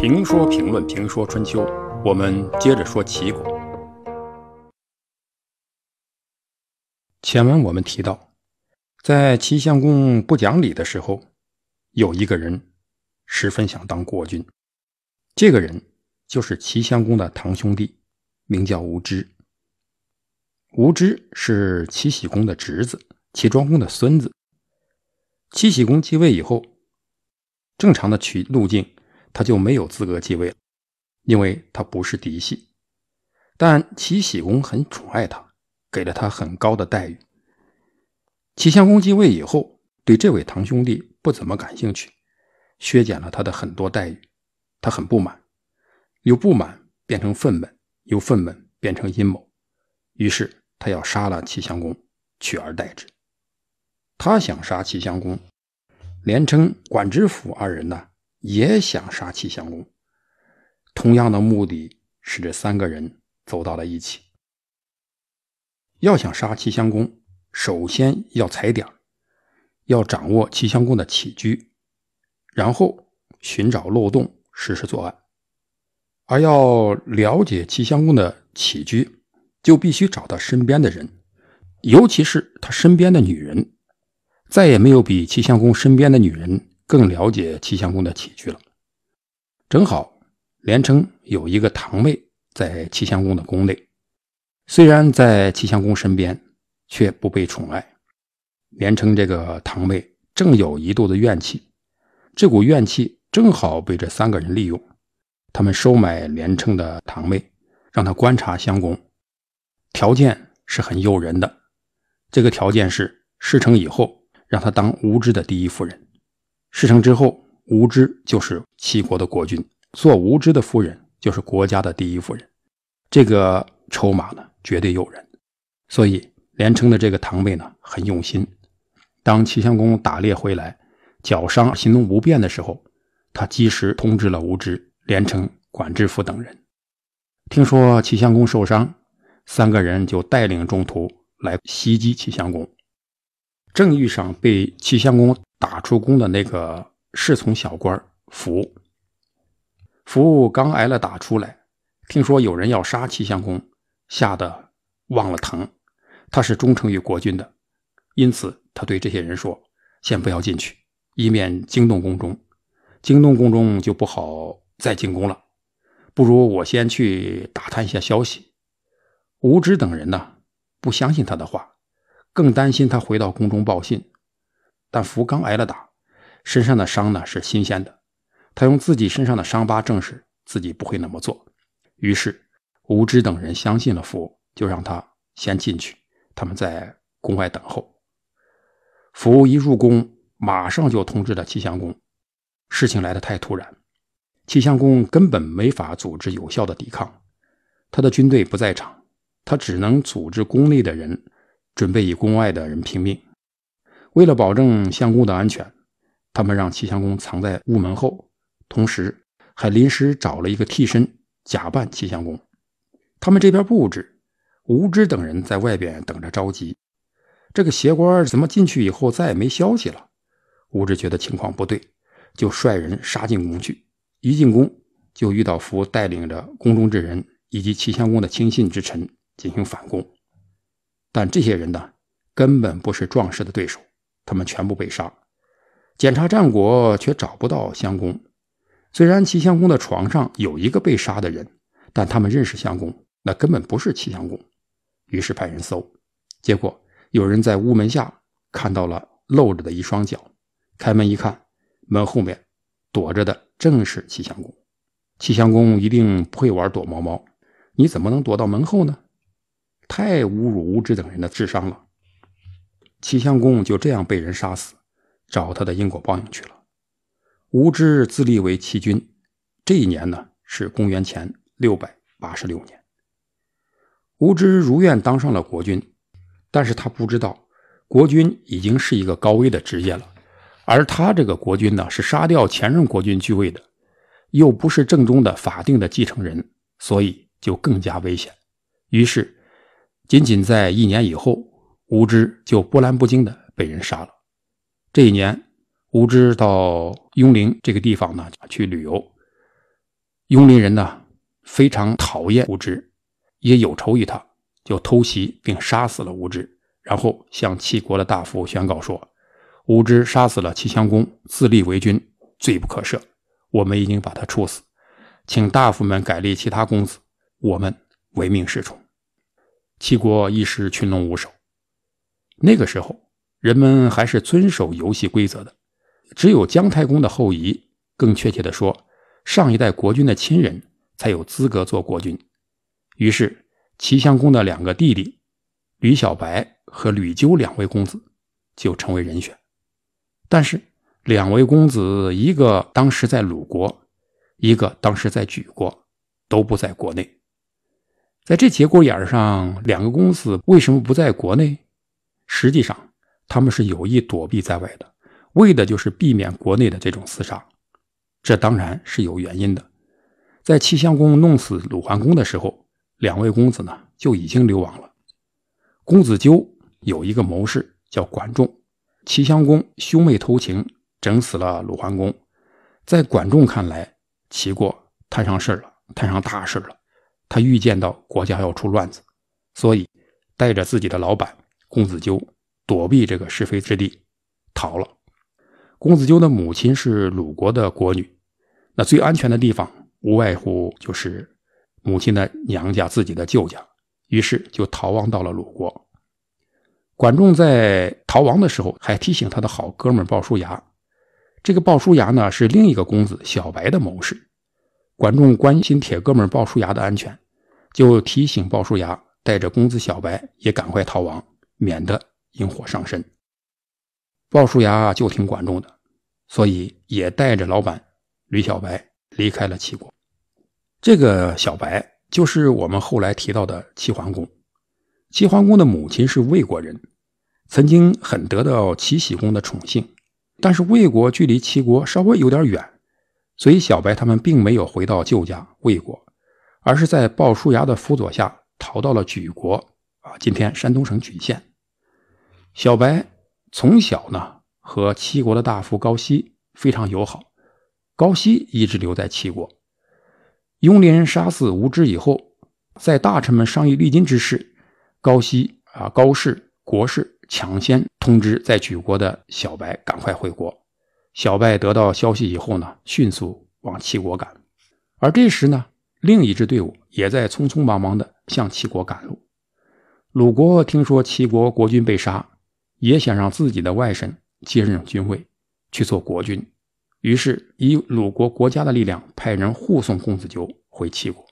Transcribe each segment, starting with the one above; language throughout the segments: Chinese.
评说评论评说春秋，我们接着说齐国。前文我们提到，在齐襄公不讲理的时候，有一个人十分想当国君。这个人就是齐襄公的堂兄弟，名叫无知。无知是齐僖公的侄子，齐庄公的孙子。齐僖公继位以后，正常的取路径。他就没有资格继位了，因为他不是嫡系。但齐僖公很宠爱他，给了他很高的待遇。齐襄公继位以后，对这位堂兄弟不怎么感兴趣，削减了他的很多待遇。他很不满，由不满变成愤懑，由愤懑变成阴谋。于是他要杀了齐襄公，取而代之。他想杀齐襄公，连称、管之府二人呢？也想杀齐襄公，同样的目的使这三个人走到了一起。要想杀齐襄公，首先要踩点要掌握齐襄公的起居，然后寻找漏洞实施作案。而要了解齐襄公的起居，就必须找到身边的人，尤其是他身边的女人。再也没有比齐襄公身边的女人。更了解齐襄公的起居了。正好，连称有一个堂妹在齐襄公的宫内，虽然在齐襄公身边，却不被宠爱。连称这个堂妹正有一肚子怨气，这股怨气正好被这三个人利用。他们收买连称的堂妹，让他观察襄公，条件是很诱人的。这个条件是事成以后，让他当无知的第一夫人。事成之后，无知就是齐国的国君，做无知的夫人就是国家的第一夫人。这个筹码呢，绝对诱人。所以连称的这个堂妹呢，很用心。当齐襄公打猎回来，脚伤行动不便的时候，他及时通知了无知、连称、管之府等人。听说齐襄公受伤，三个人就带领众徒来袭击齐襄公。正遇上被齐襄公。打出宫的那个侍从小官福，福刚挨了打出来，听说有人要杀齐襄公，吓得忘了疼。他是忠诚于国君的，因此他对这些人说：“先不要进去，以免惊动宫中。惊动宫中就不好再进宫了。不如我先去打探一下消息。”无知等人呢，不相信他的话，更担心他回到宫中报信。但福刚挨了打，身上的伤呢是新鲜的。他用自己身上的伤疤证实自己不会那么做。于是吴知等人相信了福，就让他先进去，他们在宫外等候。福一入宫，马上就通知了齐襄公。事情来得太突然，齐襄公根本没法组织有效的抵抗。他的军队不在场，他只能组织宫内的人，准备与宫外的人拼命。为了保证襄公的安全，他们让齐襄公藏在屋门后，同时还临时找了一个替身假扮齐襄公。他们这边布置，吴知等人在外边等着着急。这个邪官怎么进去以后再也没消息了？吴知觉得情况不对，就率人杀进宫去。一进宫就遇到福带领着宫中之人以及齐襄公的亲信之臣进行反攻，但这些人呢，根本不是壮士的对手。他们全部被杀，检查战果却找不到襄公。虽然齐襄公的床上有一个被杀的人，但他们认识襄公，那根本不是齐襄公。于是派人搜，结果有人在屋门下看到了露着的一双脚。开门一看，门后面躲着的正是齐襄公。齐襄公一定不会玩躲猫猫，你怎么能躲到门后呢？太侮辱无知等人的智商了。齐襄公就这样被人杀死，找他的因果报应去了。无知自立为齐君，这一年呢是公元前六百八十六年。无知如愿当上了国君，但是他不知道国君已经是一个高危的职业了，而他这个国君呢是杀掉前任国君继位的，又不是正宗的法定的继承人，所以就更加危险。于是，仅仅在一年以后。吴知就波澜不惊的被人杀了。这一年，吴知到雍陵这个地方呢去旅游，雍林人呢非常讨厌吴芝，也有仇于他，就偷袭并杀死了吴芝，然后向齐国的大夫宣告说：“吴芝杀死了齐襄公，自立为君，罪不可赦。我们已经把他处死，请大夫们改立其他公子，我们唯命是从。”齐国一时群龙无首。那个时候，人们还是遵守游戏规则的，只有姜太公的后裔，更确切的说，上一代国君的亲人才有资格做国君。于是，齐襄公的两个弟弟吕小白和吕纠两位公子就成为人选。但是，两位公子，一个当时在鲁国，一个当时在莒国，都不在国内。在这节骨眼上，两个公子为什么不在国内？实际上，他们是有意躲避在外的，为的就是避免国内的这种厮杀。这当然是有原因的。在齐襄公弄死鲁桓公的时候，两位公子呢就已经流亡了。公子纠有一个谋士叫管仲，齐襄公兄妹偷情，整死了鲁桓公。在管仲看来，齐国摊上事了，摊上大事了。他预见到国家要出乱子，所以带着自己的老板。公子纠躲避这个是非之地，逃了。公子纠的母亲是鲁国的国女，那最安全的地方无外乎就是母亲的娘家、自己的舅家，于是就逃亡到了鲁国。管仲在逃亡的时候，还提醒他的好哥们鲍叔牙。这个鲍叔牙呢，是另一个公子小白的谋士。管仲关心铁哥们鲍叔牙的安全，就提醒鲍叔牙带着公子小白也赶快逃亡。免得引火上身。鲍叔牙就听管仲的，所以也带着老板吕小白离开了齐国。这个小白就是我们后来提到的齐桓公。齐桓公的母亲是魏国人，曾经很得到齐僖公的宠幸。但是魏国距离齐国稍微有点远，所以小白他们并没有回到旧家魏国，而是在鲍叔牙的辅佐下逃到了莒国啊，今天山东省莒县。小白从小呢和齐国的大夫高息非常友好，高息一直留在齐国。雍连杀死无知以后，在大臣们商议励金之事，高息啊高氏国氏抢先通知在莒国的小白赶快回国。小白得到消息以后呢，迅速往齐国赶。而这时呢，另一支队伍也在匆匆忙忙的向齐国赶路。鲁国听说齐国国君被杀。也想让自己的外甥接任君位，去做国君，于是以鲁国国家的力量派人护送公子纠回齐国。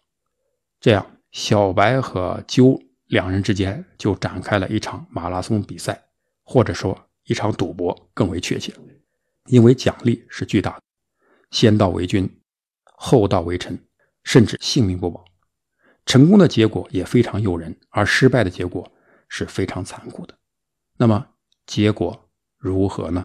这样，小白和纠两人之间就展开了一场马拉松比赛，或者说一场赌博更为确切，因为奖励是巨大的，先到为君，后到为臣，甚至性命不保。成功的结果也非常诱人，而失败的结果是非常残酷的。那么。结果如何呢？